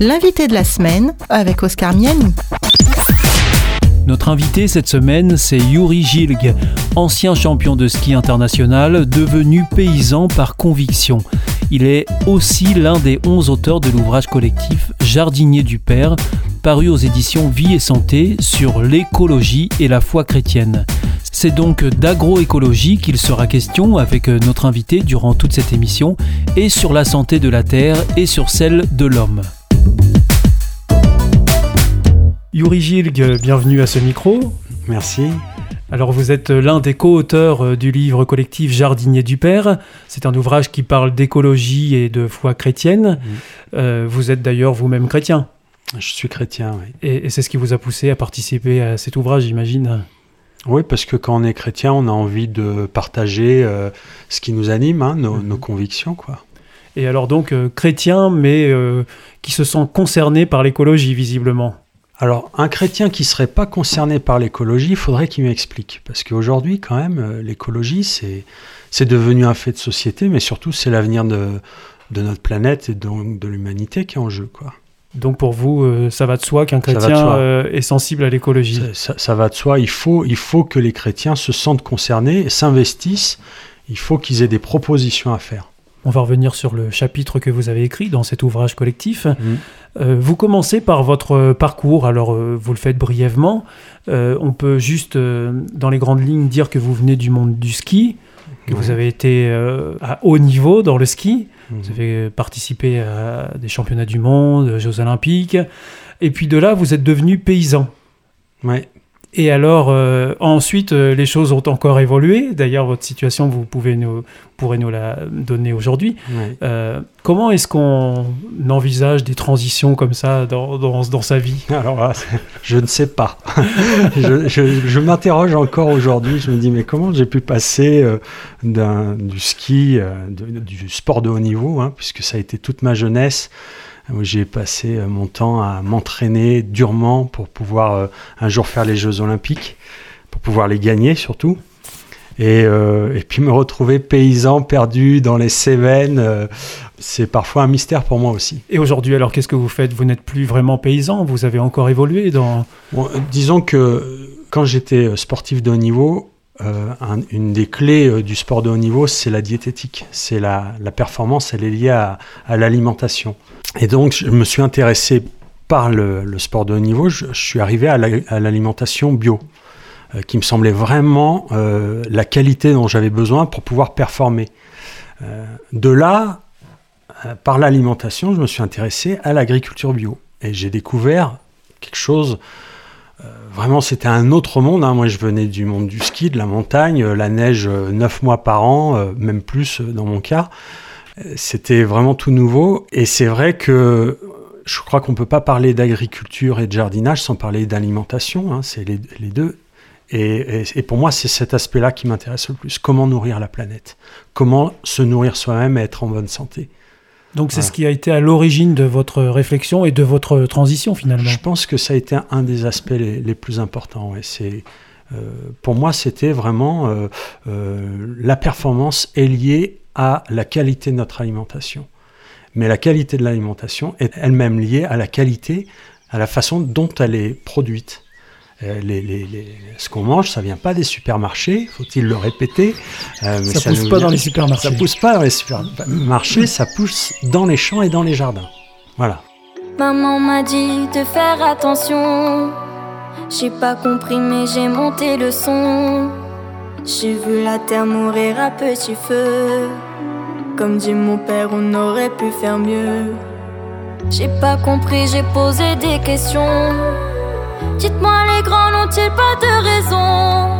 L'invité de la semaine avec Oscar Miani. Notre invité cette semaine, c'est Yuri Gilg, ancien champion de ski international, devenu paysan par conviction. Il est aussi l'un des 11 auteurs de l'ouvrage collectif Jardinier du Père, paru aux éditions Vie et Santé sur l'écologie et la foi chrétienne. C'est donc d'agroécologie qu'il sera question avec notre invité durant toute cette émission, et sur la santé de la Terre et sur celle de l'homme. Yuri Gilg, bienvenue à ce micro. Merci. Alors vous êtes l'un des co-auteurs euh, du livre collectif Jardinier du Père. C'est un ouvrage qui parle d'écologie et de foi chrétienne. Euh, vous êtes d'ailleurs vous-même chrétien. Je suis chrétien, oui. Et, c'est ce qui vous a poussé à participer à cet ouvrage, j'imagine Oui, parce que quand on est chrétien, on a envie de partager euh, ce qui nous anime, hein, nos, mhm. nos, convictions, quoi. Et alors donc chrétien, mais qui se sent concerné par l'écologie, visiblement. Alors, un chrétien qui ne serait pas concerné par l'écologie, il faudrait qu'il m'explique. Parce qu'aujourd'hui, quand même, euh, l'écologie, c'est devenu un fait de société, mais surtout, c'est l'avenir de, notre planète et donc de l'humanité qui est en jeu. Quoi. Donc pour vous, euh, ça va de soi qu'un chrétien euh, est sensible à l'écologie? Ça, va de soi. Il faut, il faut que les chrétiens se sentent concernés et s'investissent. Il faut qu'ils aient des propositions à faire. On va revenir sur le chapitre que vous avez écrit dans cet ouvrage collectif. Mmh. Euh, vous commencez par votre parcours, alors euh, vous le faites brièvement. Euh, on peut juste, dans les grandes lignes, dire que vous venez du monde du ski, que vous avez été à haut niveau dans le ski. Mmh. Vous avez participé à des championnats du monde, Jeux olympiques. Et puis de là, vous êtes devenu paysan. Ouais. Et alors, euh, ensuite, euh, les choses ont encore évolué. D'ailleurs, votre situation, vous pouvez nous, pourrez nous la donner aujourd'hui. Euh, comment est-ce qu'on envisage des transitions comme ça dans, dans, dans sa vie? Alors je ne sais pas. je, je, m'interroge encore aujourd'hui. Je me dis, mais comment j'ai pu passer du ski, du sport de haut niveau, hein, puisque ça a été toute ma jeunesse, où j'ai passé euh, mon temps à m'entraîner durement pour pouvoir euh, un jour faire les Jeux Olympiques, pour pouvoir les gagner surtout. Et, euh, et puis me retrouver paysan perdu dans les Cévennes, c'est parfois un mystère pour moi aussi. Et aujourd'hui, alors qu'est-ce que vous faites? Vous n'êtes plus vraiment paysan, vous avez encore évolué dans... disons que quand j'étais sportif de haut niveau, une des clés du sport de haut niveau, c'est la diététique. C'est la, performance, elle est liée à, l'alimentation. Et donc, je me suis intéressé par le, sport de haut niveau. Je, suis arrivé à l'alimentation bio, euh, qui me semblait vraiment euh, la qualité dont j'avais besoin pour pouvoir performer. Euh, de là, par l'alimentation, je me suis intéressé à l'agriculture bio. Et j'ai découvert quelque chose vraiment, c'était un autre monde. Hein. Moi, je venais du monde du ski, de la montagne, la neige neuf mois par an, même plus dans mon cas. C'était vraiment tout nouveau. Et c'est vrai que je crois qu'on ne peut pas parler d'agriculture et de jardinage sans parler d'alimentation. Hein, c'est les, deux. Et, pour moi, c'est cet aspect-là qui m'intéresse le plus. Comment nourrir la planète? Comment se nourrir soi-même et être en bonne santé? Donc c'est ce qui a été à l'origine de votre réflexion et de votre transition finalement. Je pense que ça a été un des aspects les, plus importants. C'est, euh, pour moi, c'était vraiment euh, euh, la performance est liée à la qualité de notre alimentation. Mais la qualité de l'alimentation est elle-même liée à la qualité, à la façon dont elle est produite. Euh, ce qu'on mange, ça vient pas des supermarchés, faut-il le répéter. Euh, ça, ça pousse pas dans les supermarchés. Ça pousse pas dans les supermarchés, ça pousse dans les champs et dans les jardins. Voilà. Maman m'a dit de faire attention. J'ai pas compris, mais j'ai monté le son. J'ai vu la terre mourir à petit feu. Comme dit mon père, on aurait pu faire mieux. J'ai pas compris, j'ai posé des questions. Dites-moi, les grands n'ont-ils pas de raison?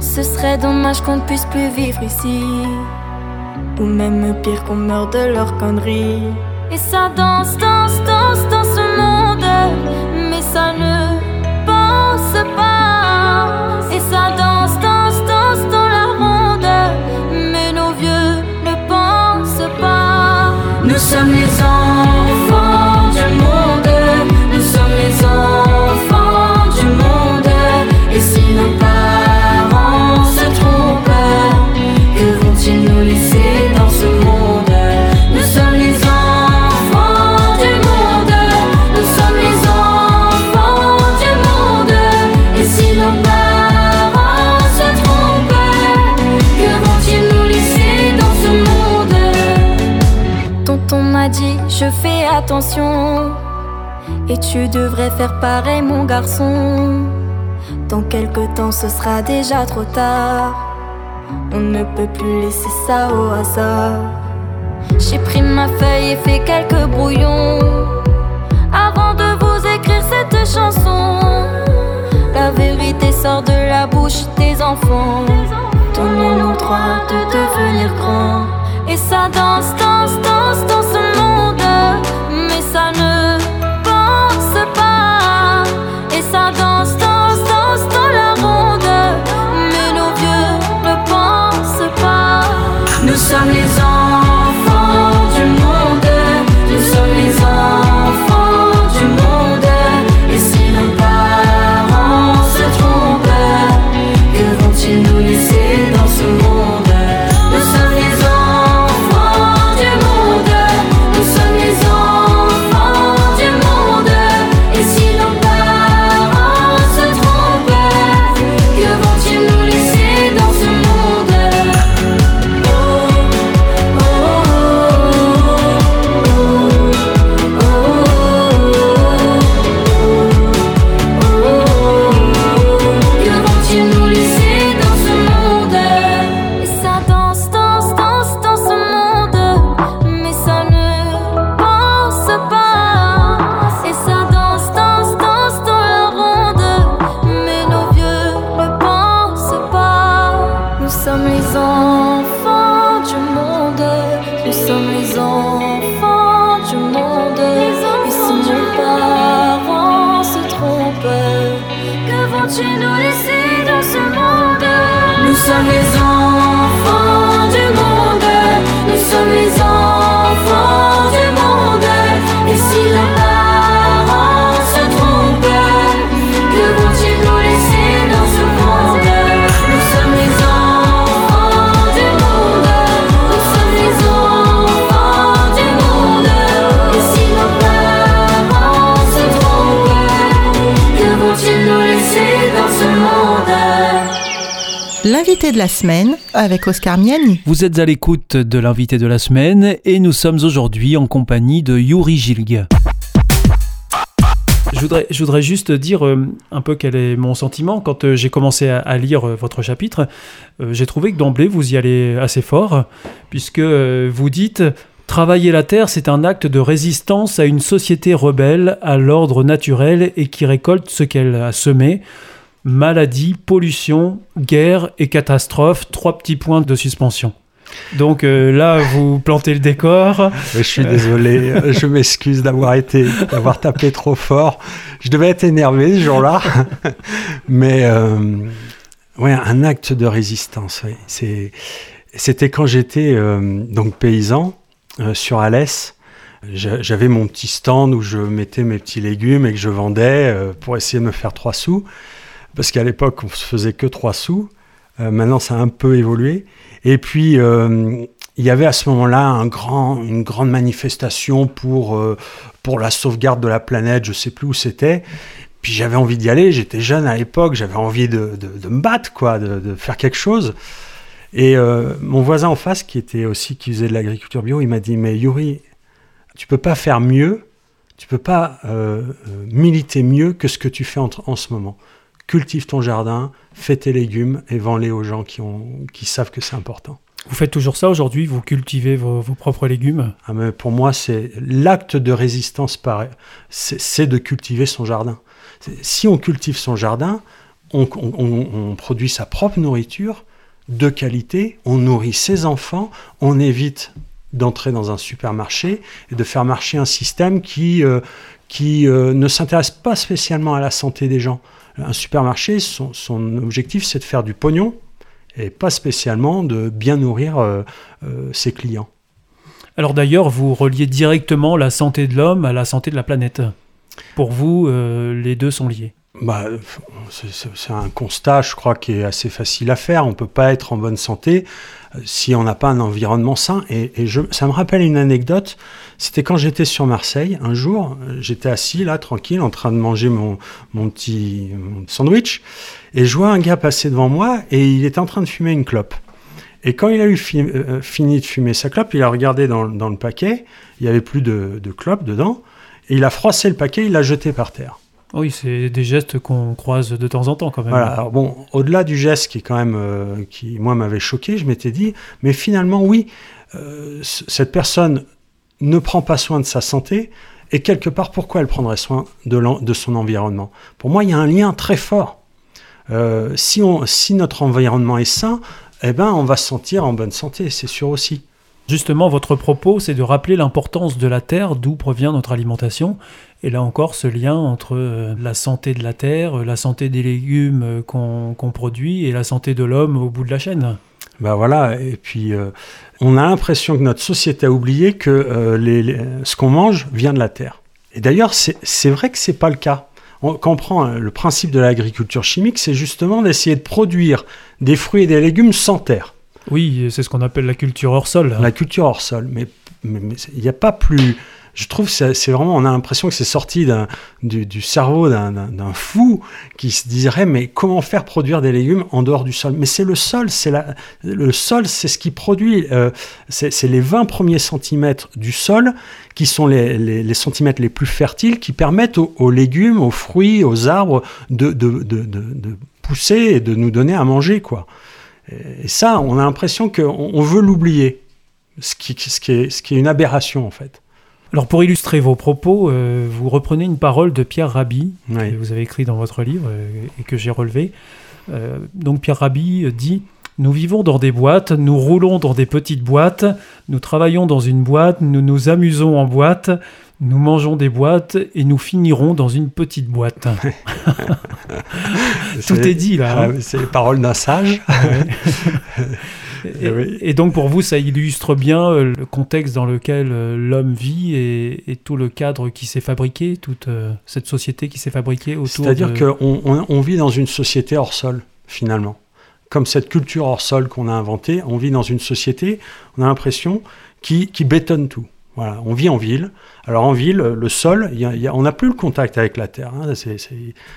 Ce serait dommage qu'on ne puisse plus vivre ici. Ou même pire qu'on meure de leurs conneries. Et ça danse, danse, danse dans ce monde. Mais ça ne pense pas. Et ça danse, danse, danse dans la ronde. Mais nos vieux ne pensent pas. Nous sommes les enfants Et tu devrais faire pareil, mon garçon. Dans quelque temps, ce sera déjà trop tard. On ne peut plus laisser ça au hasard. J'ai pris ma feuille et fait quelques brouillons. Avant de vous écrire cette chanson, la vérité sort de la bouche des enfants. Donnez-nous droit de devenir grands. Et ça danse, danse, Nous sommes L'invité de la semaine avec Oscar Miani. Vous êtes à l'écoute de l'invité de la semaine et nous sommes aujourd'hui en compagnie de Yuri Gilg. Je voudrais, je voudrais juste dire euh, un peu quel est mon sentiment. Quand euh, j'ai commencé à, lire euh, votre chapitre, j'ai trouvé que d'emblée vous y allez assez fort, puisque vous dites Travailler la terre, c'est un acte de résistance à une société rebelle à l'ordre naturel et qui récolte ce qu'elle a semé. Maladie, pollution, guerre et catastrophe, trois petits points de suspension. Donc euh, là, vous plantez le décor. Je suis désolé, je m'excuse d'avoir été, d'avoir tapé trop fort. Je devais être énervé ce jour-là, mais euh, ouais, un acte de résistance. ouais. C'est, c'était quand j'étais euh, donc paysan euh, sur Alès. J'a- J'avais mon petit stand où je mettais mes petits légumes et que je vendais pour essayer de me faire trois sous. Parce qu'à l'époque, on se faisait que trois sous. Euh, maintenant, ça a un peu évolué. Et puis, euh, il y avait à ce moment-là une grande manifestation pour, euh, pour la sauvegarde de la planète, je sais plus où c'était. Puis j'avais envie d'y aller, j'étais jeune à l'époque, j'avais envie de, de, me battre, quoi, de, de faire quelque chose. Et mon voisin en face, qui était aussi, qui faisait de l'agriculture bio, il m'a dit, mais Yuri, tu peux pas faire mieux, tu peux pas militer mieux que ce que tu fais en ce moment. Cultive ton jardin, fais tes légumes et vends-les aux gens qui, ont, qui savent que c'est important. Vous faites toujours ça aujourd'hui Vous cultivez vos, vos propres légumes? Ah, mais pour moi, c'est l'acte de résistance, par- c'est de cultiver son jardin. Si on cultive son jardin, on, on- on- on produit sa propre nourriture de qualité, on nourrit ses enfants, on évite d'entrer dans un supermarché et de faire marcher un système qui, euh, qui euh, ne s'intéresse pas spécialement à la santé des gens. Un supermarché, son, son objectif, c'est de faire du pognon et pas spécialement de bien nourrir euh, euh, ses clients. Alors d'ailleurs, vous reliez directement la santé de l'homme à la santé de la planète. Pour vous, euh, les deux sont liés. Bah, c'est- un constat, je crois, qui est assez facile à faire. On ne peut pas être en bonne santé si on n'a pas un environnement sain. Et, et je, ça me rappelle une anecdote. C'était quand j'étais sur Marseille. Un jour, euh, j'étais assis là, tranquille, en train de manger mon, mon petit sandwich. Et je vois un gars passer devant moi et il était en train de fumer une clope. Et quand il a eu euh, fini de fumer sa clope, il a regardé dans, le paquet, il n'y avait plus de, de clope dedans, et il a froissé le paquet, il l'a jeté par terre. Oui, c'est des gestes qu'on croise de temps en temps quand même. Voilà. Alors bon, au-delà du geste qui quand même, euh, qui moi m'avait choqué, je m'étais dit, mais finalement oui, euh, cette personne ne prend pas soin de sa santé, et quelque part, pourquoi elle prendrait soin de, son environnement? Pour moi, il y a un lien très fort. Euh, si, notre environnement est sain, eh ben, on va se sentir en bonne santé, c'est sûr aussi. Justement, votre propos, c'est de rappeler l'importance de la terre, d'où provient notre alimentation. Et là encore, ce lien entre euh, la santé de la terre, la santé des légumes qu'on produit et la santé de l'homme au bout de la chaîne. Ben voilà, et puis euh, on a l'impression que notre société a oublié que euh, ce qu'on mange vient de la terre. Et d'ailleurs, c'est vrai que ce n'est pas le cas. On comprend le principe de l'agriculture chimique, c'est justement d'essayer de produire des fruits et des légumes sans terre. Oui, c'est ce qu'on appelle la culture hors sol. La culture hors sol, mais il n'y a pas plus. Je trouve que c'est vraiment, on a l'impression que c'est sorti du, cerveau d'un fou qui se dirait mais comment faire produire des légumes en dehors du sol? Mais c'est le sol, c'est le sol, c'est ce qui produit, euh, c'est les 20 premiers centimètres du sol qui sont les, centimètres les plus fertiles qui permettent aux, légumes, aux fruits, aux arbres de, pousser et de nous donner à manger. Et ça, on a l'impression qu'on veut l'oublier, ce qui est une aberration en fait. Alors pour illustrer vos propos, euh, vous reprenez une parole de Pierre Rabhi, que vous avez écrit dans votre livre euh, et que j'ai relevé. Euh, donc Pierre Rabhi dit Nous vivons dans des boîtes, nous roulons dans des petites boîtes, nous travaillons dans une boîte, nous nous amusons en boîte, nous mangeons des boîtes et nous finirons dans une petite boîte. Tout est, dit là. Hein. C'est les paroles d'un sage. Et, donc pour vous, ça illustre bien euh, le contexte dans lequel euh, l'homme vit et, tout le cadre qui s'est fabriqué, toute euh, cette société qui s'est fabriquée autour. C'est-à-dire qu'on on, vit dans une société hors sol, finalement. Comme cette culture hors sol qu'on a inventée, on vit dans une société, on a l'impression, qui, qui bétonne tout on vit en ville. Alors en ville, le sol, on n'a plus le contact avec la terre. Hein.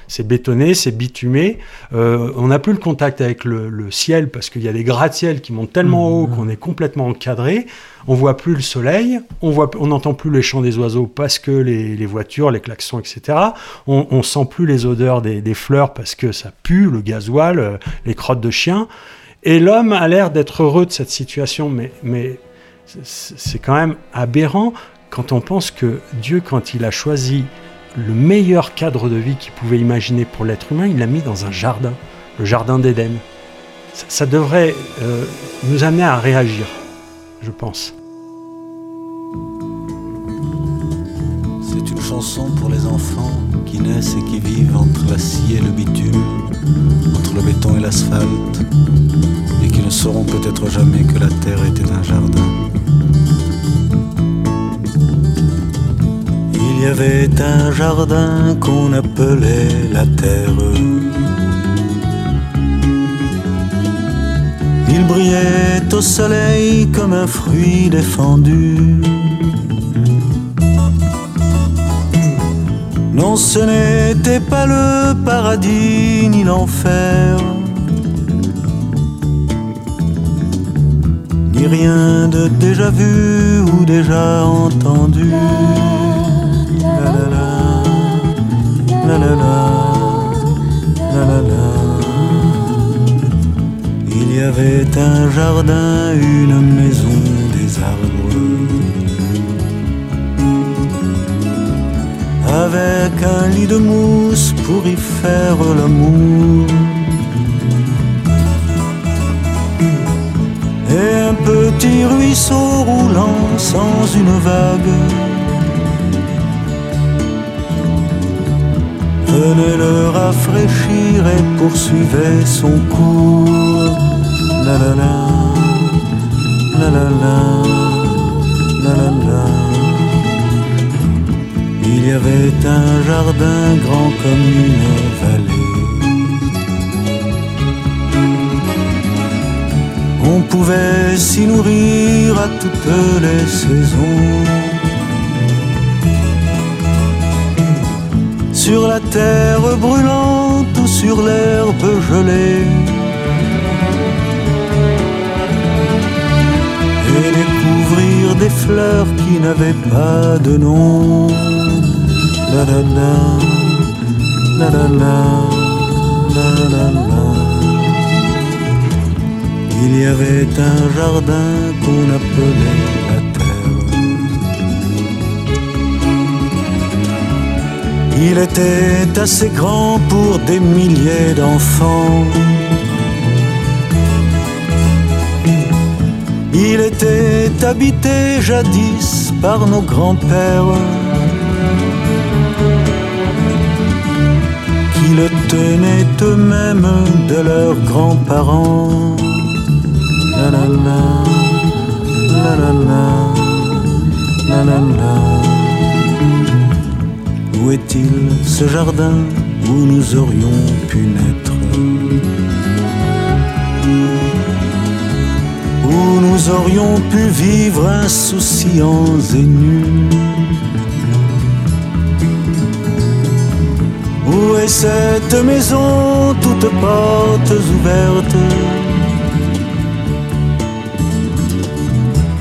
C'est bétonné, c'est bitumé. Euh, on n'a plus le contact avec le, ciel parce qu'il y a des gratte-ciels qui montent tellement haut mmh. qu'on est complètement encadré. On voit plus le soleil, on n'entend plus les chants des oiseaux parce que les, voitures, les klaxons, etc. On, on sent plus les odeurs des, fleurs parce que ça pue, le gasoil, euh, les crottes de chiens. Et l'homme a l'air d'être heureux de cette situation, mais c'est quand même aberrant quand on pense que Dieu, quand il a choisi le meilleur cadre de vie qu'il pouvait imaginer pour l'être humain, il l'a mis dans un jardin, le jardin d'Éden. Ça, devrait euh, nous amener à réagir, je pense. Pour les enfants qui naissent et qui vivent entre la scie et le bitume, entre le béton et l'asphalte, et qui ne sauront peut-être jamais que la terre était un jardin. Il y avait un jardin qu'on appelait la terre. Il brillait au soleil comme un fruit défendu. Non, ce n'était pas le paradis ni l'enfer. Ni rien de déjà vu ou déjà entendu. Il y avait un jardin, une maison, Avec un lit de mousse pour y faire l'amour. Et un petit ruisseau roulant sans une vague venait le rafraîchir et poursuivait son cours. La la la, la la la, la la la. Il y avait un jardin grand comme une vallée. On pouvait s'y nourrir à toutes les saisons. sur la terre brûlante ou sur l'herbe gelée. fleurs qui n'avaient pas de nom. Il y avait un jardin qu'on appelait la terre. Il était assez grand pour des milliers d'enfants. Il était habité jadis par nos grands-pères qui le tenaient eux-mêmes de leurs grands-parents. La la la. Où est-il ce jardin où nous aurions pu naître? Où nous aurions pu vivre insouciants et nus. Où est cette maison, toutes portes ouvertes,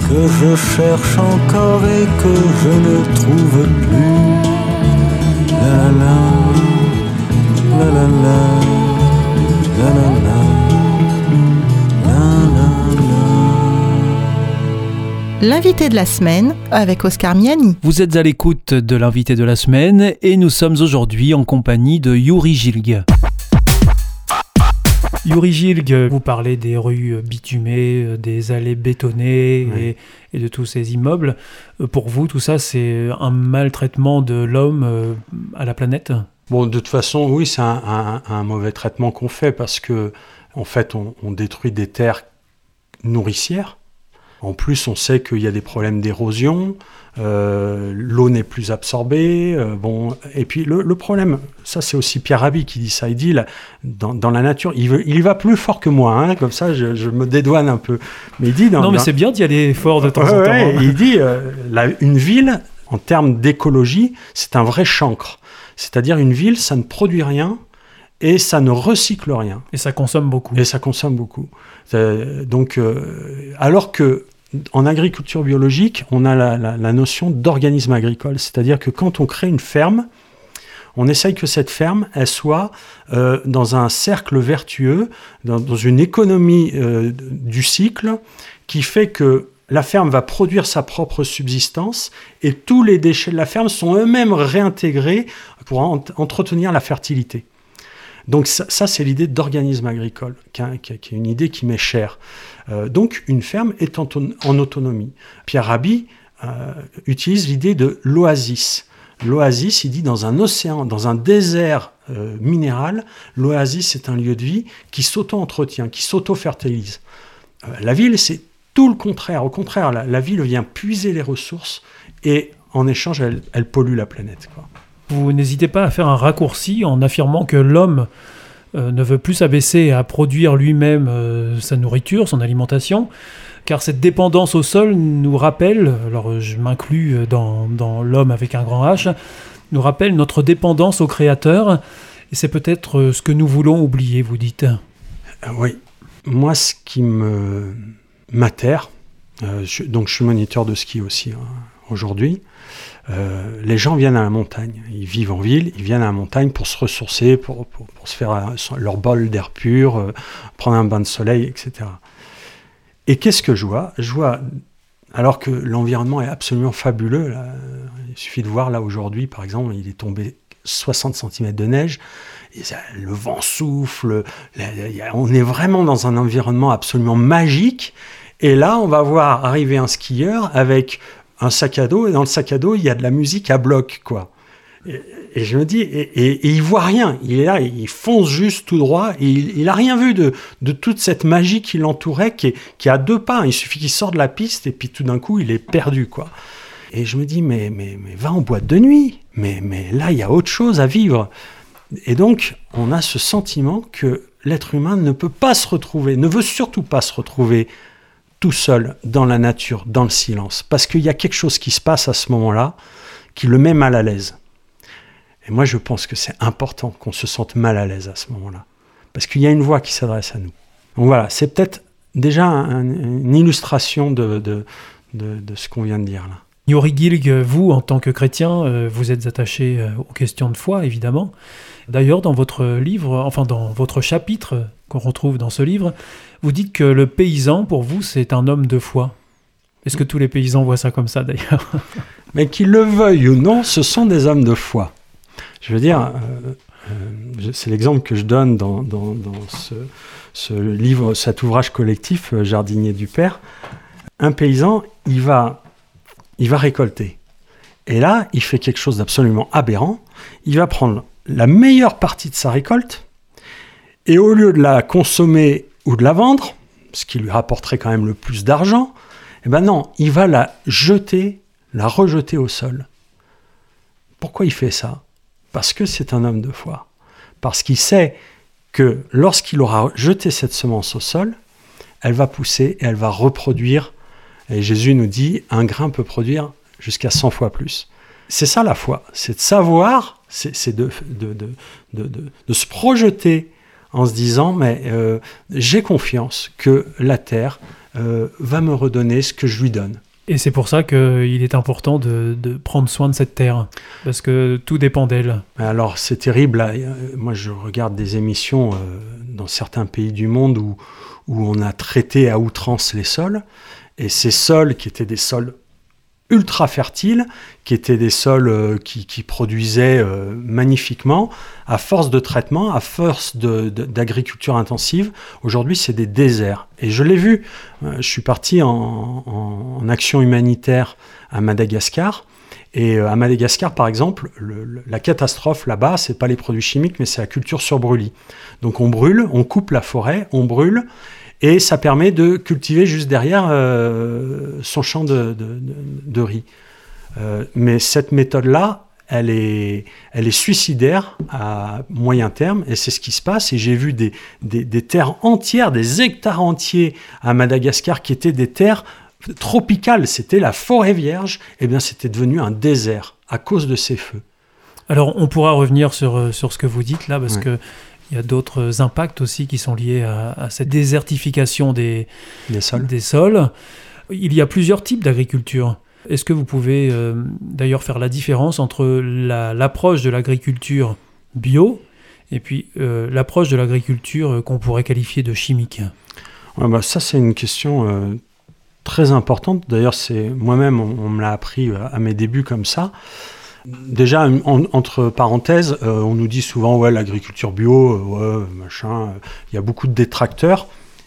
que je cherche encore et que je ne trouve plus? La la la, la la la, la la L'invité de la semaine avec Oscar Miani. Vous êtes à l'écoute de l'invité de la semaine et nous sommes aujourd'hui en compagnie de Yuri Gilg. Yuri Gilg, vous parlez des rues bitumées, des allées bétonnées et, et, de tous ces immeubles. Pour vous, tout ça, c'est un maltraitement de l'homme euh, à la planète? Bon, de toute façon, oui, c'est un, un, un, mauvais traitement qu'on fait parce que, en fait, on, on détruit des terres nourricières en plus, on sait qu'il y a des problèmes d'érosion, euh, l'eau n'est plus absorbée. Euh, bon, et puis le, le problème, ça c'est aussi Pierre Rabhi qui dit ça. Il dit là, dans, dans, la nature, il, veut, il va plus fort que moi, hein, comme ça je, je, me dédouane un peu. Mais il dit dans, non, mais dans... c'est bien d'y aller fort de temps ouais, en temps. Ouais, il dit euh, la, une ville, en termes d'écologie, c'est un vrai chancre. C'est-à-dire une ville, ça ne produit rien et ça ne recycle rien. Et ça consomme beaucoup. Et ça consomme beaucoup. Donc, euh, alors que en agriculture biologique, on a la, notion d'organisme agricole, c'est-à-dire que quand on crée une ferme, on essaye que cette ferme, soit euh, dans un cercle vertueux, dans, une économie euh, du cycle, qui fait que la ferme va produire sa propre subsistance et tous les déchets de la ferme sont eux-mêmes réintégrés pour en entretenir la fertilité. Donc ça, c'est l'idée d'organisme agricole, qui, est une idée qui m'est chère. Euh, donc une ferme est en, autonomie. Pierre Rabhi euh, utilise l'idée de l'oasis. L'oasis, il dit dans un océan, dans un désert euh, minéral, l'oasis est un lieu de vie qui s'auto-entretient, qui s'auto-fertilise. La ville, c'est tout le contraire. Au contraire, la, ville vient puiser les ressources et en échange, elle, pollue la planète. Vous n'hésitez pas à faire un raccourci en affirmant que l'homme euh, ne veut plus s'abaisser à produire lui-même euh, sa nourriture, son alimentation, car cette dépendance au sol nous rappelle, alors je m'inclus dans, dans l'homme avec un grand H, nous rappelle notre dépendance au Créateur, et c'est peut-être ce que nous voulons oublier, vous dites. Oui, moi ce qui me m'atterre, euh, donc je suis moniteur de ski aussi hein, aujourd'hui, euh, les gens viennent à la montagne. Ils vivent en ville, ils viennent à la montagne pour se ressourcer, pour, se faire leur bol d'air pur, euh, prendre un bain de soleil, etc. Et qu'est-ce que je vois? Je vois, alors que l'environnement est absolument fabuleux, il suffit de voir là aujourd'hui, par exemple, il est tombé 60 cm de neige, le vent souffle, on est vraiment dans un environnement absolument magique. Et là, on va voir arriver un skieur avec un sac à dos, et dans le sac à dos, il y a de la musique à bloc, quoi. Et, je me dis, et, il voit rien. Il est là, il fonce juste tout droit, il, il a rien vu de, de toute cette magie qui l'entourait, qui est, qui à deux pas. Il suffit qu'il sorte de la piste, et puis tout d'un coup, il est perdu, quoi. Et je me dis, mais, mais, mais va en boîte de nuit. Mais, mais là, il y a autre chose à vivre. Et donc, on a ce sentiment que l'être humain ne peut pas se retrouver, ne veut surtout pas se retrouver tout seul dans la nature, dans le silence, parce qu'il y a quelque chose qui se passe à ce moment-là qui le met mal à l'aise. Et moi, je pense que c'est important qu'on se sente mal à l'aise à ce moment-là, parce qu'il y a une voix qui s'adresse à nous. Donc voilà, c'est peut-être déjà un, une illustration de ce qu'on vient de dire là. Yori Gilg, vous, en tant que chrétien, euh, vous êtes attaché euh, aux questions de foi, évidemment. D'ailleurs, dans votre livre, enfin dans votre chapitre qu'on retrouve dans ce livre, vous dites que le paysan, pour vous, c'est un homme de foi. Est-ce que tous les paysans voient ça comme ça, d'ailleurs? Mais qu'ils le veuillent ou non, ce sont des hommes de foi. Je veux dire, euh, c'est l'exemple que je donne dans, dans, ce, livre, cet ouvrage collectif, Jardinier du Père. Un paysan, il va, il va récolter. Et là, il fait quelque chose d'absolument aberrant. Il va prendre la meilleure partie de sa récolte, et au lieu de la consommer ou de la vendre, ce qui lui rapporterait quand même le plus d'argent, eh ben non, il va la jeter, la rejeter au sol. Pourquoi il fait ça? Parce que c'est un homme de foi. Parce qu'il sait que lorsqu'il aura jeté cette semence au sol, elle va pousser et elle va reproduire. Et Jésus nous dit, un grain peut produire jusqu'à 100 fois plus. C'est ça la foi, c'est de savoir, c'est de, de, de, de, se projeter en se disant, mais euh, j'ai confiance que la terre euh, va me redonner ce que je lui donne. Et c'est pour ça qu'il est important de, de, prendre soin de cette terre, parce que tout dépend d'elle. Alors c'est terrible, là. moi je regarde des émissions euh, dans certains pays du monde où, où on a traité à outrance les sols, et ces sols qui étaient des sols ultra fertiles, qui étaient des sols euh, qui, produisaient euh, magnifiquement. À force de traitement, à force d'agriculture intensive, aujourd'hui c'est des déserts. Et je l'ai vu, euh, je suis parti en, action humanitaire à Madagascar. Et à Madagascar, par exemple, le, la catastrophe là-bas, c'est pas les produits chimiques, mais c'est la culture sur brûlis. Donc on brûle, on coupe la forêt, on brûle, et ça permet de cultiver juste derrière euh, son champ de, de, riz. Euh, mais cette méthode-là, elle est, elle est suicidaire à moyen terme, et c'est ce qui se passe. Et j'ai vu des, des, des, terres entières, des hectares entiers à Madagascar qui étaient des terres tropicales. C'était la forêt vierge, et eh bien c'était devenu un désert à cause de ces feux. Alors on pourra revenir sur, sur ce que vous dites là, parce ouais. que il y a d'autres impacts aussi qui sont liés à, à cette désertification des, des, sols. des, sols. Il y a plusieurs types d'agriculture. Est-ce que vous pouvez euh, d'ailleurs faire la différence entre l'approche la, de l'agriculture bio et puis euh, l'approche de l'agriculture qu'on pourrait qualifier de chimique? Ouais, bah Ça, c'est une question euh, très importante. D'ailleurs, c'est moi-même, on, on, me l'a appris à mes débuts comme ça. Déjà, en, entre parenthèses, euh, on nous dit souvent ouais l'agriculture bio, euh, ouais machin. Il euh, y a beaucoup de détracteurs.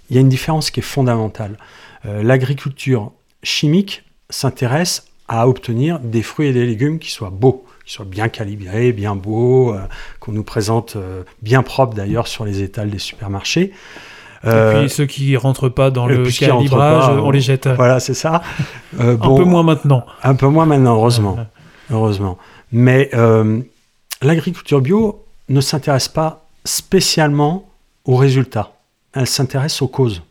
Il y a une différence qui est fondamentale. L'agriculture chimique s'intéresse à obtenir des fruits et des légumes qui soient beaux, qui soient bien calibrés, bien beaux, euh, qu'on nous présente euh, bien propres d'ailleurs sur les étals des supermarchés. Et puis ceux qui rentrent pas dans le calibrage, pas, on, les jette. Voilà, c'est ça. bon, un peu moins maintenant. Un peu moins maintenant, heureusement heureusement. Mais euh, l'agriculture bio ne s'intéresse pas spécialement aux résultats, elle s'intéresse aux causes.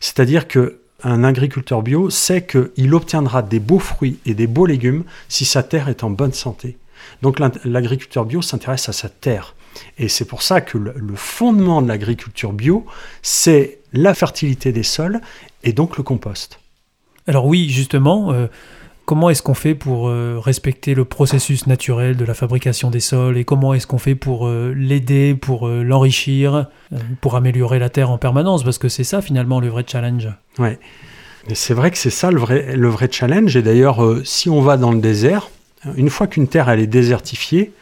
C'est-à-dire que un agriculteur bio sait qu'il obtiendra des beaux fruits et des beaux légumes si sa terre est en bonne santé. Donc l'agriculteur bio s'intéresse à sa terre. Et c'est pour ça que le, fondement de l'agriculture bio, c'est la fertilité des sols et donc le compost. Alors oui, justement, euh, comment est-ce qu'on fait pour euh, respecter le processus naturel de la fabrication des sols et comment est-ce qu'on fait pour euh, l'aider, pour euh, l'enrichir, pour améliorer la terre en permanence? Parce que c'est ça finalement le vrai challenge. Ouais. C'est vrai que c'est ça le vrai, le vrai challenge. Et d'ailleurs, si on va dans le désert, une fois qu'une terre elle est désertifiée,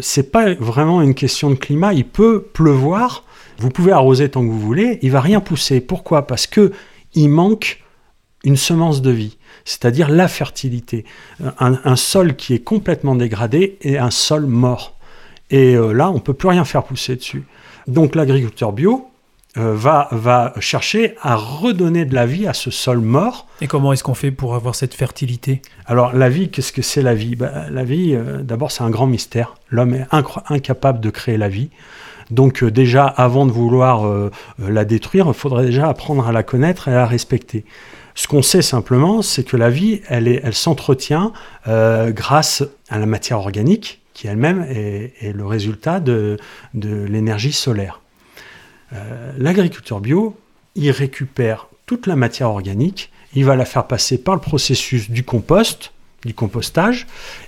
c'est pas vraiment une question de climat. Il peut pleuvoir, vous pouvez arroser tant que vous voulez, il va rien pousser. Pourquoi? Parce que il manque une semence de vie c'est-à-dire la fertilité. Un, un, sol qui est complètement dégradé est un sol mort. Et euh, là, on ne peut plus rien faire pousser dessus. Donc l'agriculteur bio euh, va, va chercher à redonner de la vie à ce sol mort. Et comment est-ce qu'on fait pour avoir cette fertilité? Alors la vie, qu'est-ce que c'est la vie? Bah, La vie, euh, d'abord, c'est un grand mystère. L'homme est incapable de créer la vie. Donc euh, déjà, avant de vouloir euh, la détruire, il faudrait déjà apprendre à la connaître et à la respecter. Ce qu'on sait simplement, c'est que la vie, elle, s'entretient euh, grâce à la matière organique, qui elle-même est, le résultat de, l'énergie solaire. Euh, l'agriculteur bio, il récupère toute la matière organique il va la faire passer par le processus du compost, du compostage,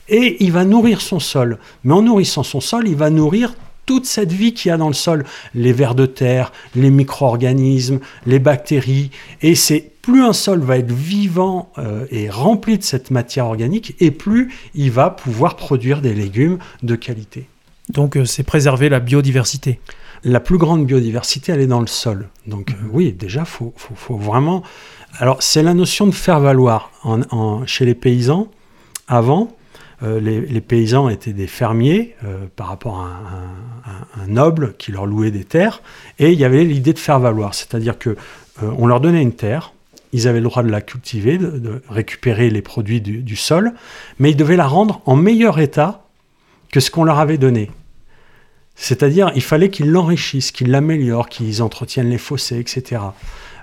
et il va nourrir son sol. Mais en nourrissant son sol, il va nourrir toute cette vie qu'il y a dans le sol, les vers de terre, les micro-organismes, les bactéries, et c'est plus un sol va être vivant euh, et rempli de cette matière organique, et plus il va pouvoir produire des légumes de qualité. Donc euh, c'est préserver la biodiversité. La plus grande biodiversité, elle est dans le sol. Donc euh, oui, déjà, il faut, faut, vraiment... Alors c'est la notion de faire valoir. En, chez les paysans, avant, les, paysans étaient des fermiers par rapport à un, noble qui leur louait des terres, et il y avait l'idée de faire valoir, c'est-à-dire que on leur donnait une terre, ils avaient le droit de la cultiver, de, récupérer les produits du, sol, mais ils devaient la rendre en meilleur état que ce qu'on leur avait donné. C'est-à-dire, il fallait qu'ils l'enrichissent, qu'ils l'améliorent, qu'ils entretiennent les fossés, etc.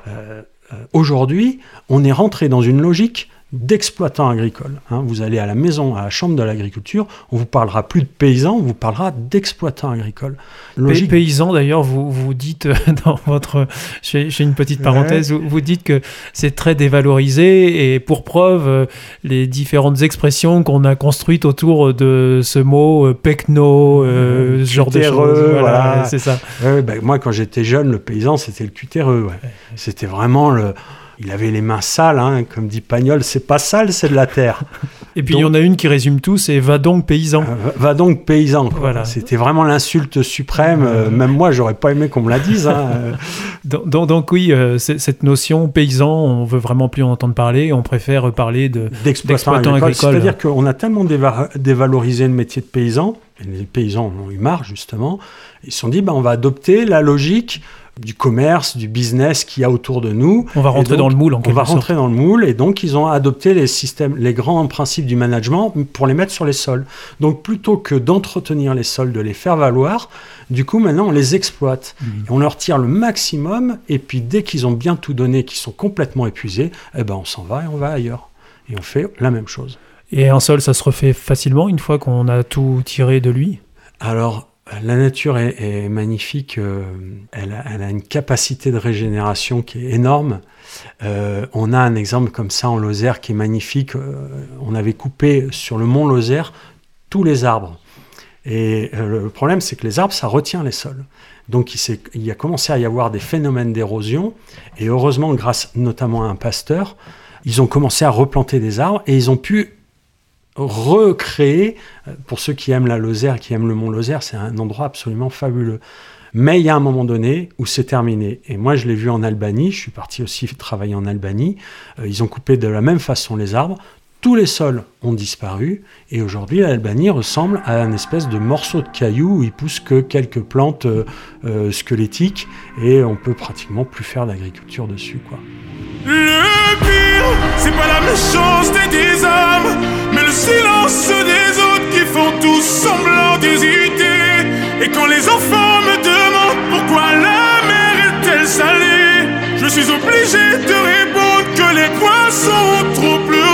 Euh, euh, aujourd'hui, on est rentré dans une logique d'exploitants agricoles. Hein. Vous allez à la maison, à la chambre de l'agriculture, on vous parlera plus de paysans, on vous parlera d'exploitants agricoles. Logique... Paysans, d'ailleurs, vous, vous dites euh, dans votre... Je fais une petite parenthèse, vous, dites que c'est très dévalorisé et pour preuve, euh, les différentes expressions qu'on a construites autour de ce mot euh, pecno, ce genre de choses. Voilà, c'est ça. Ben, moi, quand j'étais jeune, le paysan, c'était le cutéreux. C'était vraiment le il avait les mains sales, hein, comme dit Pagnol, c'est pas sale, c'est de la terre. Et puis il y en a une qui résume tout, c'est va donc paysan. Euh, va donc paysan. Voilà. C'était vraiment l'insulte suprême. Euh, même moi, j'aurais pas aimé qu'on me la dise. Hein. donc, donc, oui, euh, cette notion paysan, on veut vraiment plus en entendre parler. On préfère parler de d'exploitant agricole. C'est-à-dire qu'on a tellement dévalorisé le métier de paysan, et les paysans en ont eu marre justement. Ils se sont dit, bah, on va adopter la logique du commerce, du business qu'il y a autour de nous. On va rentrer dans le moule en On va rentrer dans le moule et donc ils ont adopté les systèmes, les grands principes du management pour les mettre sur les sols. Donc plutôt que d'entretenir les sols, de les faire valoir, du coup maintenant on les exploite. Mmh. on leur tire le maximum et puis dès qu'ils ont bien tout donné, qu'ils sont complètement épuisés, eh ben on s'en va et on va ailleurs. Et on fait la même chose. Et un sol, ça se refait facilement une fois qu'on a tout tiré de lui? Alors, la nature est, magnifique, euh, elle, a, une capacité de régénération qui est énorme. Euh, on a un exemple comme ça en Lozère qui est magnifique. Euh, on avait coupé sur le mont Lozère tous les arbres. Et le problème, c'est que les arbres, ça retient les sols. Donc il, il a commencé à y avoir des phénomènes d'érosion. Et heureusement, grâce notamment à un pasteur, ils ont commencé à replanter des arbres et ils ont pu recréer. Euh, pour ceux qui aiment la Lozère, qui aiment le Mont Lozère, c'est un endroit absolument fabuleux. Mais il y a un moment donné où c'est terminé. Et moi, je l'ai vu en Albanie. Je suis parti aussi travailler en Albanie. Euh, ils ont coupé de la même façon les arbres. Tous les sols ont disparu. Et aujourd'hui, l'Albanie ressemble à un espèce de morceau de caillou où il pousse que quelques plantes euh, squelettiques. Et on peut pratiquement plus faire d'agriculture dessus, quoi. Le pire, c'est pas la des le silence des autres qui font tous semblant d'hésiter. Et quand les enfants me demandent pourquoi la mer est-elle salée, je suis obligé de répondre que les poissons ont trop pleuré.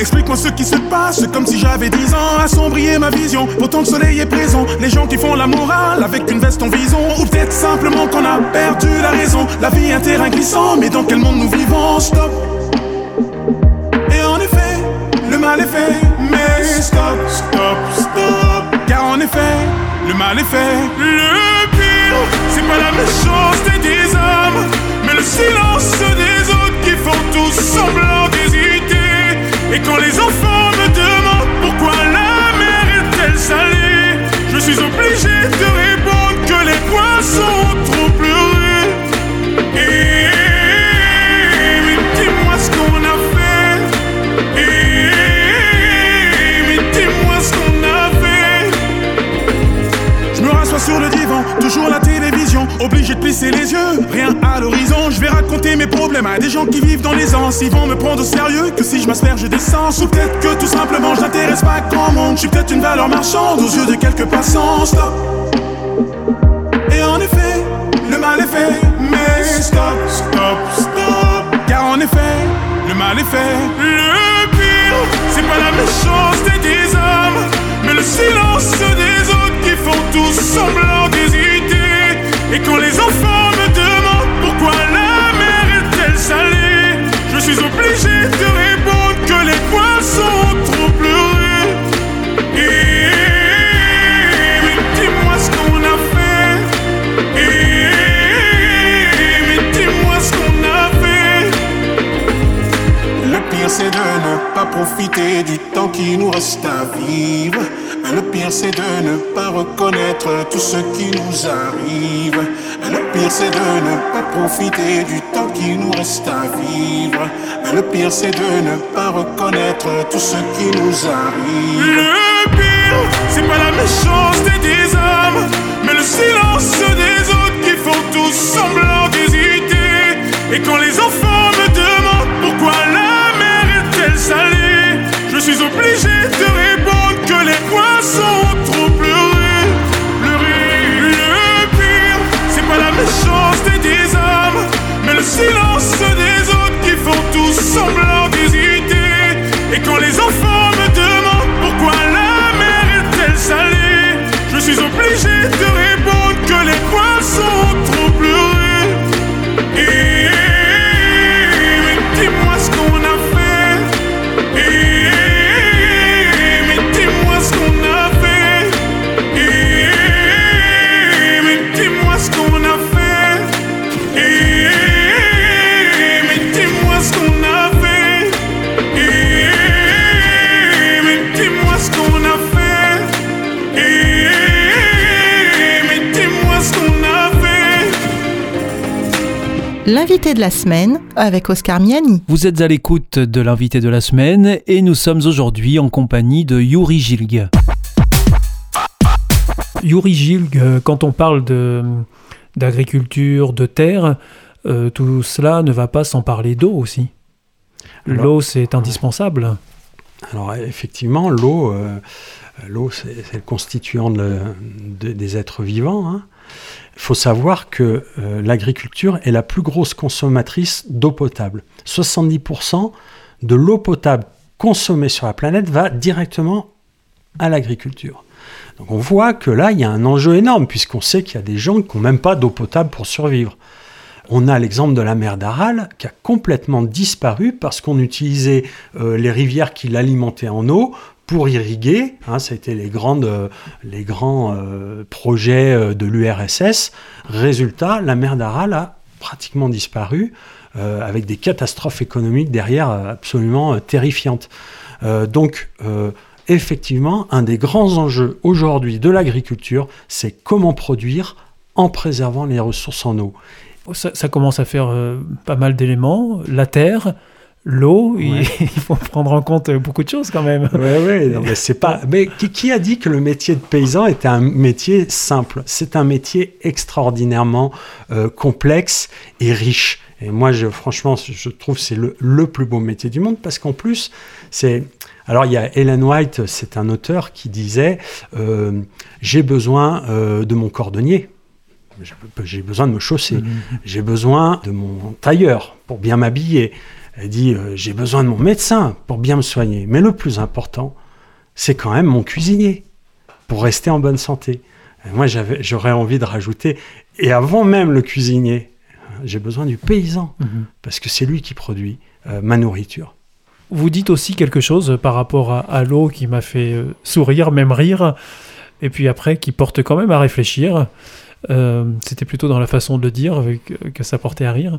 Explique-moi ce qui se passe, comme si j'avais 10 ans. Assombrir ma vision, pourtant le soleil est présent. Les gens qui font la morale avec une veste en vison. Ou peut-être simplement qu'on a perdu la raison. La vie est un terrain glissant, mais dans quel monde nous vivons? Stop. Et en effet, le mal est fait. Mais stop, stop, stop. Car en effet, le mal est fait. Le pire, c'est pas la méchanceté des hommes, mais le silence des autres qui font tous semblant et quand les enfants me demandent pourquoi la mer est-elle salée, je suis obligé de répondre que les poissons trop pleuré. Et mais dis-moi ce qu'on a fait. Et mais dis-moi ce qu'on a fait. Je me rassois sur le divan, toujours la télévision, obligé de plisser les yeux. Rien à l'horizon, je vais raconter mes problèmes à des gens qui vivent dans l'aisance. Ils vont me prendre au sérieux que si je m'asperge d'essence. Ou peut-être que tout simplement je n'intéresse pas grand monde. Je suis peut-être une valeur marchande aux yeux de quelques passants. Stop. Et en effet, le mal est fait. Mais stop, stop, stop. Car en effet, le mal est fait. Le pire, c'est pas la méchanceté des hommes, mais le silence des autres qui font tout semblant et quand les enfants me demandent pourquoi la mer est-elle salée, je suis obligé de répondre que les poissons trop pleuré. Et, mais dis-moi ce qu'on a fait. Mais dis-moi ce qu'on a fait. Le pire c'est de ne pas profiter du temps qui nous reste à vivre. Le pire c'est de ne pas reconnaître tout ce qui nous arrive. Le pire c'est de ne pas profiter du temps qui nous reste à vivre. Le pire c'est de ne pas reconnaître tout ce qui nous arrive. Le pire, c'est pas la méchanceté des hommes, mais le silence des autres qui font tous semblant d'hésiter. Et quand les enfants me demandent pourquoi la mer est-elle salée, je suis obligé de silence des autres qui font tous semblant d'hésiter. Et quand les enfants me demandent pourquoi la mer est-elle salée, je suis obligé de répondre L'invité de la semaine avec Oscar Miani. Vous êtes à l'écoute de l'invité de la semaine et nous sommes aujourd'hui en compagnie de Yuri Gilg. Yuri Gilg, euh, quand on parle de, d'agriculture, de terre, euh, tout cela ne va pas sans parler d'eau aussi. Alors- L'eau, c'est indispensable. Alors effectivement, l'eau, euh, l'eau, c'est c'est le constituant de- de- des êtres vivants. hein. Il faut savoir que euh, l'agriculture est la plus grosse consommatrice d'eau potable. 70% de l'eau potable consommée sur la planète va directement à l'agriculture. Donc on voit que là, il y a un enjeu énorme, puisqu'on sait qu'il y a des gens qui n'ont même pas d'eau potable pour survivre. On a l'exemple de la mer d'Aral qui a complètement disparu parce qu'on utilisait euh, les rivières qui l'alimentaient en eau pour irriguer. Hein, ça a été les, euh, grands euh, projets euh, de l'URSS. Résultat, la mer d'Aral a pratiquement disparu avec des catastrophes économiques derrière absolument terrifiantes. Donc, effectivement, un des grands enjeux aujourd'hui de l'agriculture, c'est comment produire en préservant les ressources en eau. Ça, commence à faire pas mal d'éléments. La terre, l'eau, il- Ouais. il faut prendre en compte beaucoup de choses quand même. Ouais, non, mais c'est pas. Mais qui, qui a dit que le métier de paysan était un métier simple? C'est un métier extraordinairement euh, complexe et riche. Et moi, je, franchement, je trouve que c'est le, le plus beau métier du monde parce qu'en plus, c'est. Alors, il y a Ellen White, c'est un auteur qui disait euh, J'ai besoin euh, de mon cordonnier. J'ai- J'ai besoin de me chausser. J'ai besoin de mon tailleur pour bien m'habiller. Elle dit euh, J'ai besoin de mon médecin pour bien me soigner. Mais le plus important, c'est quand même mon cuisinier pour rester en bonne santé. Et moi, j'aurais envie de rajouter Et avant même le cuisinier, j'ai besoin du paysan Mhm. parce que c'est lui qui produit euh, ma nourriture. Vous dites aussi quelque chose par rapport à, à l'eau qui m'a fait euh, sourire, même rire, et puis après qui porte quand même à réfléchir. Euh, C'était plutôt dans la façon de le dire avec- euh, que ça portait à rire.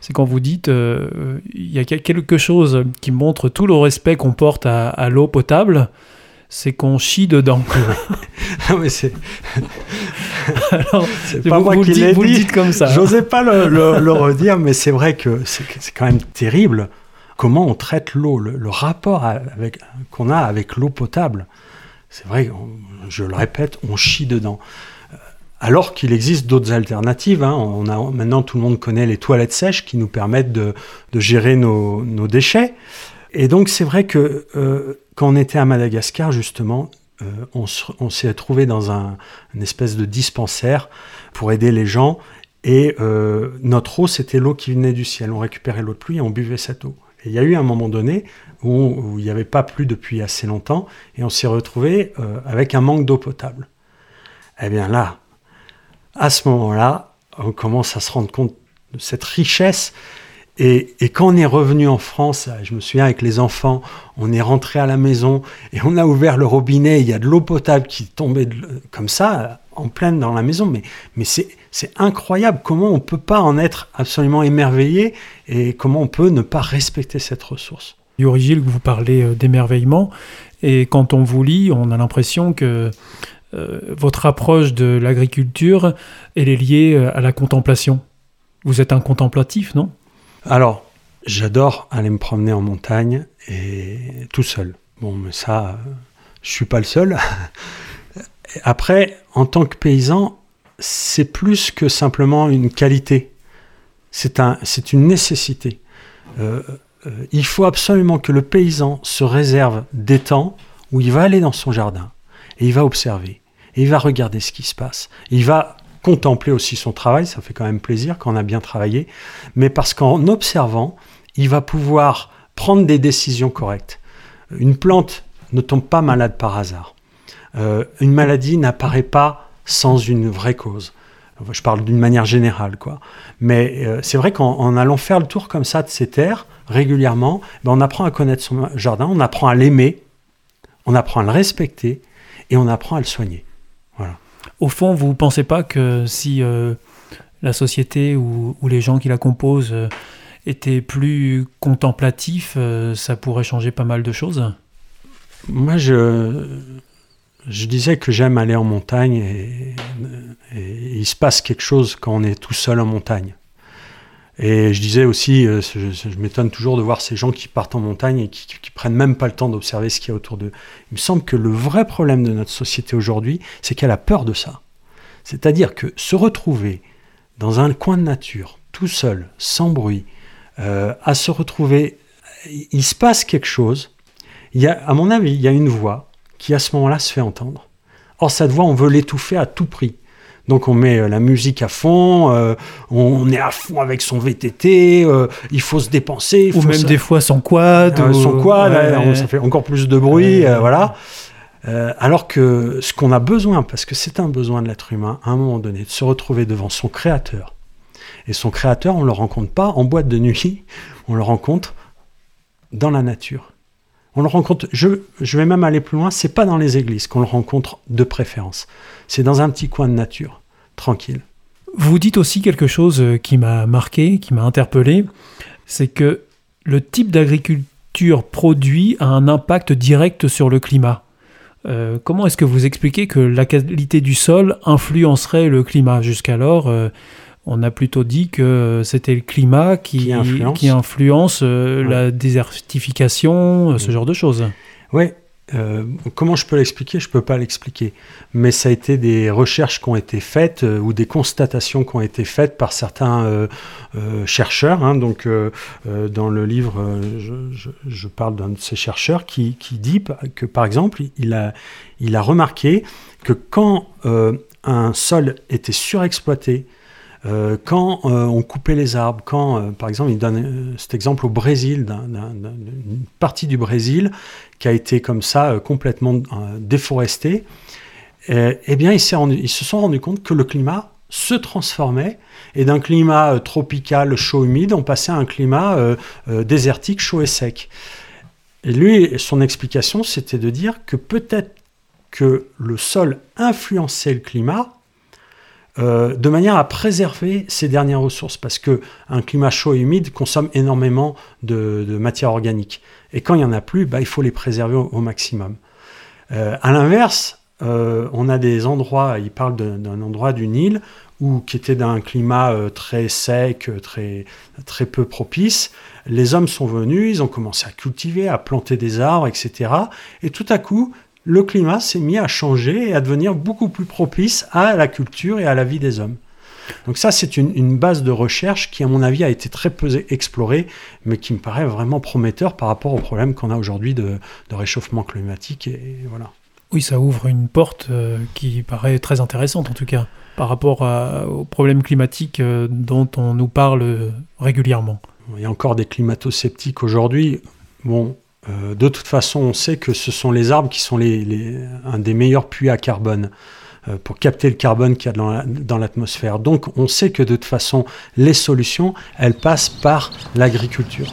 C'est quand vous dites euh, il y a quel- quelque chose qui montre tout le respect qu'on porte à, à l'eau potable, c'est qu'on chie dedans. Non, mais c'est c'est vous, pas moi vous qui l'ai vous le dit. dites comme ça. hein. J'osais pas le, le- le redire, mais c'est vrai que c'est quand même terrible comment on traite l'eau, le, le rapport qu'on a avec l'eau potable. C'est vrai, on- je le répète, on chie dedans. Alors qu'il existe d'autres alternatives. hein. On a, maintenant, tout le monde connaît les toilettes sèches qui nous permettent de, gérer nos, déchets. Et donc, c'est vrai que euh, quand on était à Madagascar, justement, euh, on, se- on s'est trouvé dans un, une espèce de dispensaire pour aider les gens. Et euh, notre eau, c'était l'eau qui venait du ciel. On récupérait l'eau de pluie et on buvait cette eau. Et il y a eu un moment donné où, il n'y avait pas plu depuis assez longtemps et on s'est retrouvé avec un manque d'eau potable. Eh bien là, à ce moment-là, on commence à se rendre compte de cette richesse. Et, quand on est revenu en France, je me souviens avec les enfants, on est rentré à la maison et on a ouvert le robinet, il y a de l'eau potable qui tombait comme ça, en pleine dans la maison. Mais, c'est incroyable comment on ne peut pas en être absolument émerveillé et comment on peut ne pas respecter cette ressource. Yuri Gilles, vous parlez d'émerveillement. Et quand on vous lit, on a l'impression que votre approche de l'agriculture, elle est liée à la contemplation. Vous êtes un contemplatif, non? Alors, j'adore aller me promener en montagne et tout seul. Bon, mais ça, je suis pas le seul. Après, en tant que paysan, c'est plus que simplement une qualité. C'est un, une nécessité. Euh, euh, il faut absolument que le paysan se réserve des temps où il va aller dans son jardin et il va observer et il va regarder ce qui se passe. Il va contempler aussi son travail, ça fait quand même plaisir quand on a bien travaillé, mais parce qu'en observant, il va pouvoir prendre des décisions correctes. Une plante ne tombe pas malade par hasard. Euh, une maladie n'apparaît pas sans une vraie cause. Je parle d'une manière générale, quoi. Mais euh, c'est vrai qu'en allant faire le tour comme ça de ces terres régulièrement, ben on apprend à connaître son jardin, on apprend à l'aimer, on apprend à le respecter et on apprend à le soigner. Au fond, vous ne pensez pas que si euh, la société ou, les gens qui la composent étaient plus contemplatifs, ça pourrait changer pas mal de choses? Moi, je disais que j'aime aller en montagne et, il se passe quelque chose quand on est tout seul en montagne. Et je disais aussi, euh, je, m'étonne toujours de voir ces gens qui partent en montagne et qui, qui, prennent même pas le temps d'observer ce qu'il y a autour d'eux. Il me semble que le vrai problème de notre société aujourd'hui, c'est qu'elle a peur de ça. C'est-à-dire que se retrouver dans un coin de nature, tout seul, sans bruit, euh, à se retrouver, il se passe quelque chose. Il y a, à mon avis, il y a une voix qui à ce moment-là se fait entendre. Or, cette voix, on veut l'étouffer à tout prix. Donc on met euh, la musique à fond, euh, on est à fond avec son VTT, euh, il faut se dépenser. ou même des fois son quad. Son quad, ça fait encore plus de bruit, voilà. alors que ce qu'on a besoin, parce que c'est un besoin de l'être humain, à un moment donné, de se retrouver devant son créateur. Et son créateur, on ne le rencontre pas en boîte de nuit, on le rencontre dans la nature. On le rencontre, je, vais même aller plus loin, c'est pas dans les églises qu'on le rencontre de préférence. C'est dans un petit coin de nature, tranquille. Vous dites aussi quelque chose euh, qui m'a marqué, qui m'a interpellé, c'est que le type d'agriculture produit a un impact direct sur le climat. Euh, comment est-ce que vous expliquez que la qualité du sol influencerait le climat Jusqu'alors, euh, on a plutôt dit que c'était le climat qui, influence, euh, la désertification, euh, ce genre de choses. Oui. Euh, comment je peux l'expliquer? Je ne peux pas l'expliquer. Mais ça a été des recherches qui ont été faites ou des constatations qui ont été faites par certains chercheurs. Hein. donc, dans le livre, je, parle d'un de ces chercheurs qui, qui, dit que, par exemple, il a, il a remarqué que quand un sol était surexploité, euh, quand euh, on coupait les arbres, quand, euh, par exemple, il donne cet exemple au Brésil, d'une partie du Brésil qui a été comme ça complètement déforestée, eh bien, ils, ils, se sont rendus compte que le climat se transformait et d'un climat tropical chaud humide, on passait à un climat désertique chaud et sec. Et lui, son explication, c'était de dire que peut-être que le sol influençait le climat euh, de manière à préserver ces dernières ressources, parce que un climat chaud et humide consomme énormément de, matière organique. Et quand il n'y en a plus, bah, il faut les préserver au, maximum. Euh, à l'inverse, euh, on a des endroits, il parle d'un endroit du Nil, où, qui était d'un climat très sec, très, très peu propice. Les hommes sont venus, ils ont commencé à cultiver, à planter des arbres, etc. Et tout à coup, le climat s'est mis à changer et à devenir beaucoup plus propice à la culture et à la vie des hommes. Donc ça, c'est une, base de recherche qui, à mon avis, a été très peu explorée, mais qui me paraît vraiment prometteur par rapport aux problèmes qu'on a aujourd'hui de, réchauffement climatique. Et, voilà. Oui, ça ouvre une porte euh, qui paraît très intéressante, en tout cas, par rapport aux problèmes climatiques euh, dont on nous parle euh, régulièrement. Il y a encore des climato-sceptiques aujourd'hui. Bon, euh, de toute façon, on sait que ce sont les arbres qui sont un des meilleurs puits à carbone euh, pour capter le carbone qu'il y a dans l'atmosphère. Donc on sait que de toute façon, les solutions, elles passent par l'agriculture.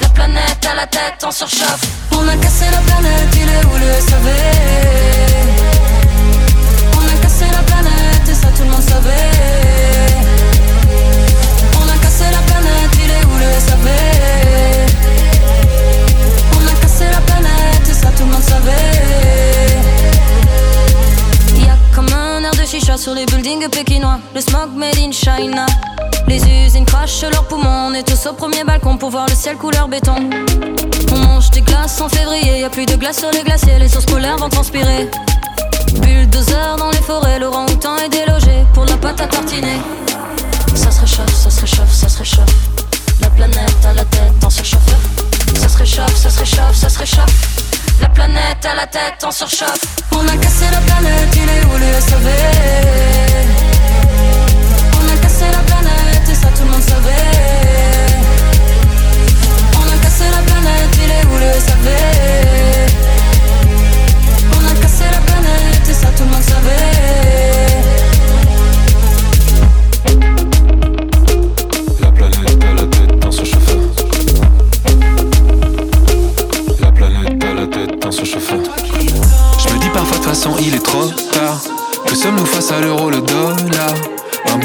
La planète à la tête en surchauffe. On a cassé la planète, il est où le SAV On a cassé la planète et ça tout le monde savait. On a cassé la planète, il est où le SAV la planète et ça tout le monde savait. Y'a comme un air de chicha sur les buildings pékinois. Le smog made in China. Les usines crachent leurs poumons. On est tous au premier balcon pour voir le ciel couleur béton. On mange des glaces en février. Y a plus de glace sur les glaciers. Les sources polaires vont transpirer. Bulldozer dans les forêts. Laurent Houtan est délogé pour la pâte à tartiner. Ça se réchauffe, ça se réchauffe, ça se réchauffe. La planète à la tête en surchauffeur. Ça se réchauffe, ça se réchauffe, ça se réchauffe. La planète à la tête en surchauffe. On a cassé la planète, il est où le SAV On a cassé la planète ça tout le monde savait. On a cassé la planète, il est où le SAV On a cassé la planète et ça tout le monde savait. Je me dis parfois de toute façon il est trop tard. Que sommes-nous face à l'euro, le dollar?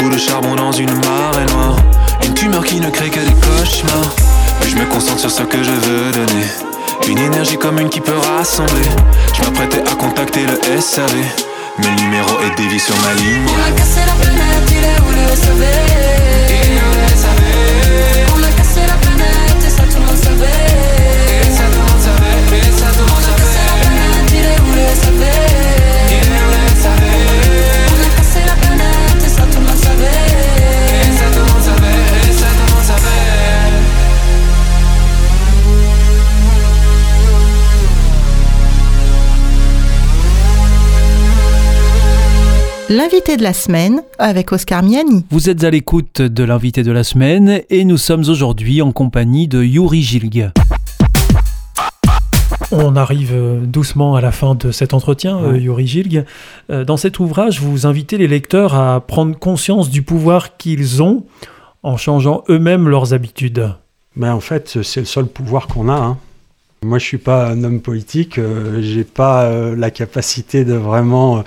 Bout de charbon dans une marée noire. Une tumeur qui ne crée que des cauchemars. Puis je me concentre sur ce que je veux donner. Une énergie commune qui peut rassembler. Je m'apprêtais à contacter le SAV. Mais le numéro est dévié sur ma ligne. On la il est où le L'invité de la semaine avec Oscar Miani. Vous êtes à l'écoute de l'invité de la semaine et nous sommes aujourd'hui en compagnie de Yuri Gilg. On arrive euh, doucement à la fin de cet entretien, euh, Yuri Gilg. Euh, dans cet ouvrage, vous invitez les lecteurs à prendre conscience du pouvoir qu'ils ont en changeant eux-mêmes leurs habitudes. Ben, en fait, c'est le seul pouvoir qu'on a. Hein. Moi, je suis pas un homme politique, je j'ai pas la capacité de vraiment,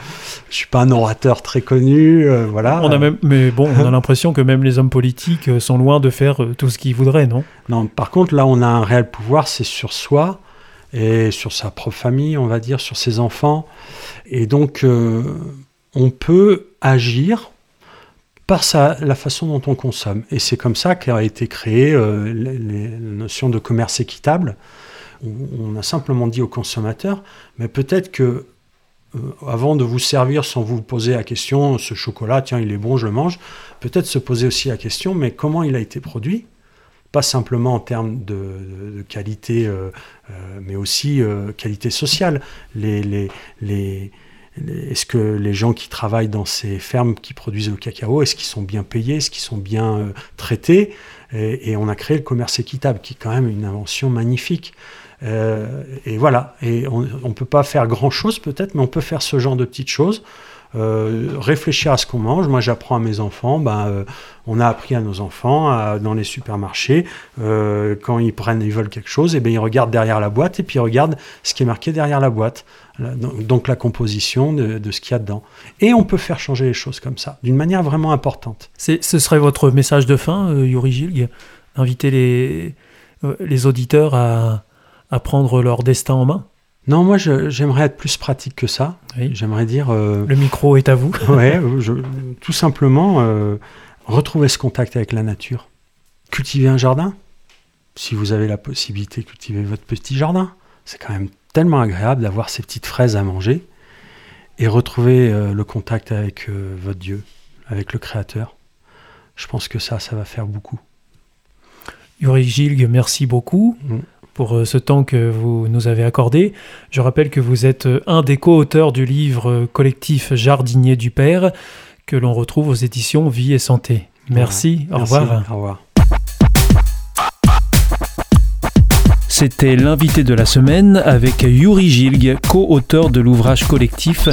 je suis pas un orateur très connu, voilà. On a même, mais bon, on a l'impression que même les hommes politiques sont loin de faire tout ce qu'ils voudraient, non? Non. Par contre, là, on a un réel pouvoir, c'est sur soi et sur sa propre famille, on va dire, sur ses enfants. Et donc, euh, on peut agir par la façon dont on consomme. Et c'est comme ça qu'a été créée euh, la notion de commerce équitable. On, a simplement dit aux consommateurs, mais peut-être que euh, avant de vous servir sans vous poser la question, ce chocolat, tiens, il est bon, je le mange, peut-être se poser aussi la question, mais comment il a été produit? Pas simplement en termes de, qualité, euh, euh, mais aussi qualité sociale. Est-ce que les gens qui travaillent dans ces fermes qui produisent le cacao, est-ce qu'ils sont bien payés, est-ce qu'ils sont bien traités? Et, on a créé le commerce équitable, qui est quand même une invention magnifique. Et voilà, et on ne peut pas faire grand-chose peut-être, mais on peut faire ce genre de petites choses. Euh, réfléchir à ce qu'on mange. Moi, j'apprends à mes enfants. Ben, euh, on a appris à nos enfants dans les supermarchés euh, quand ils prennent, ils veulent quelque chose, et ben ils regardent derrière la boîte et puis ils regardent ce qui est marqué derrière la boîte. Donc la composition de, ce qu'il y a dedans. Et on peut faire changer les choses comme ça, d'une manière vraiment importante. Ce serait votre message de fin, Yuri Gilg Inviter les, les auditeurs à, à prendre leur destin en main non, moi j'aimerais être plus pratique que ça. J'aimerais dire. Euh, le micro est à vous. ouais, tout simplement euh, retrouver ce contact avec la nature. Cultiver un jardin. Si vous avez la possibilité de cultiver votre petit jardin, c'est quand même tellement agréable d'avoir ces petites fraises à manger et retrouver euh, le contact avec votre Dieu, avec le Créateur. Je pense que ça, ça va faire beaucoup. Yuri Gilg, merci beaucoup. Mm. Pour ce temps que vous nous avez accordé. Je rappelle que vous êtes un des co-auteurs du livre collectif Jardinier du Père que l'on retrouve aux éditions Vie et Santé. Merci, au revoir. Au revoir. C'était l'invité de la semaine avec Yuri Gilg, co-auteur de l'ouvrage collectif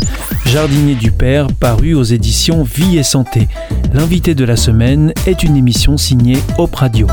Jardinier du Père, paru aux éditions Vie et Santé. L'invité de la semaine est une émission signée Op Radio.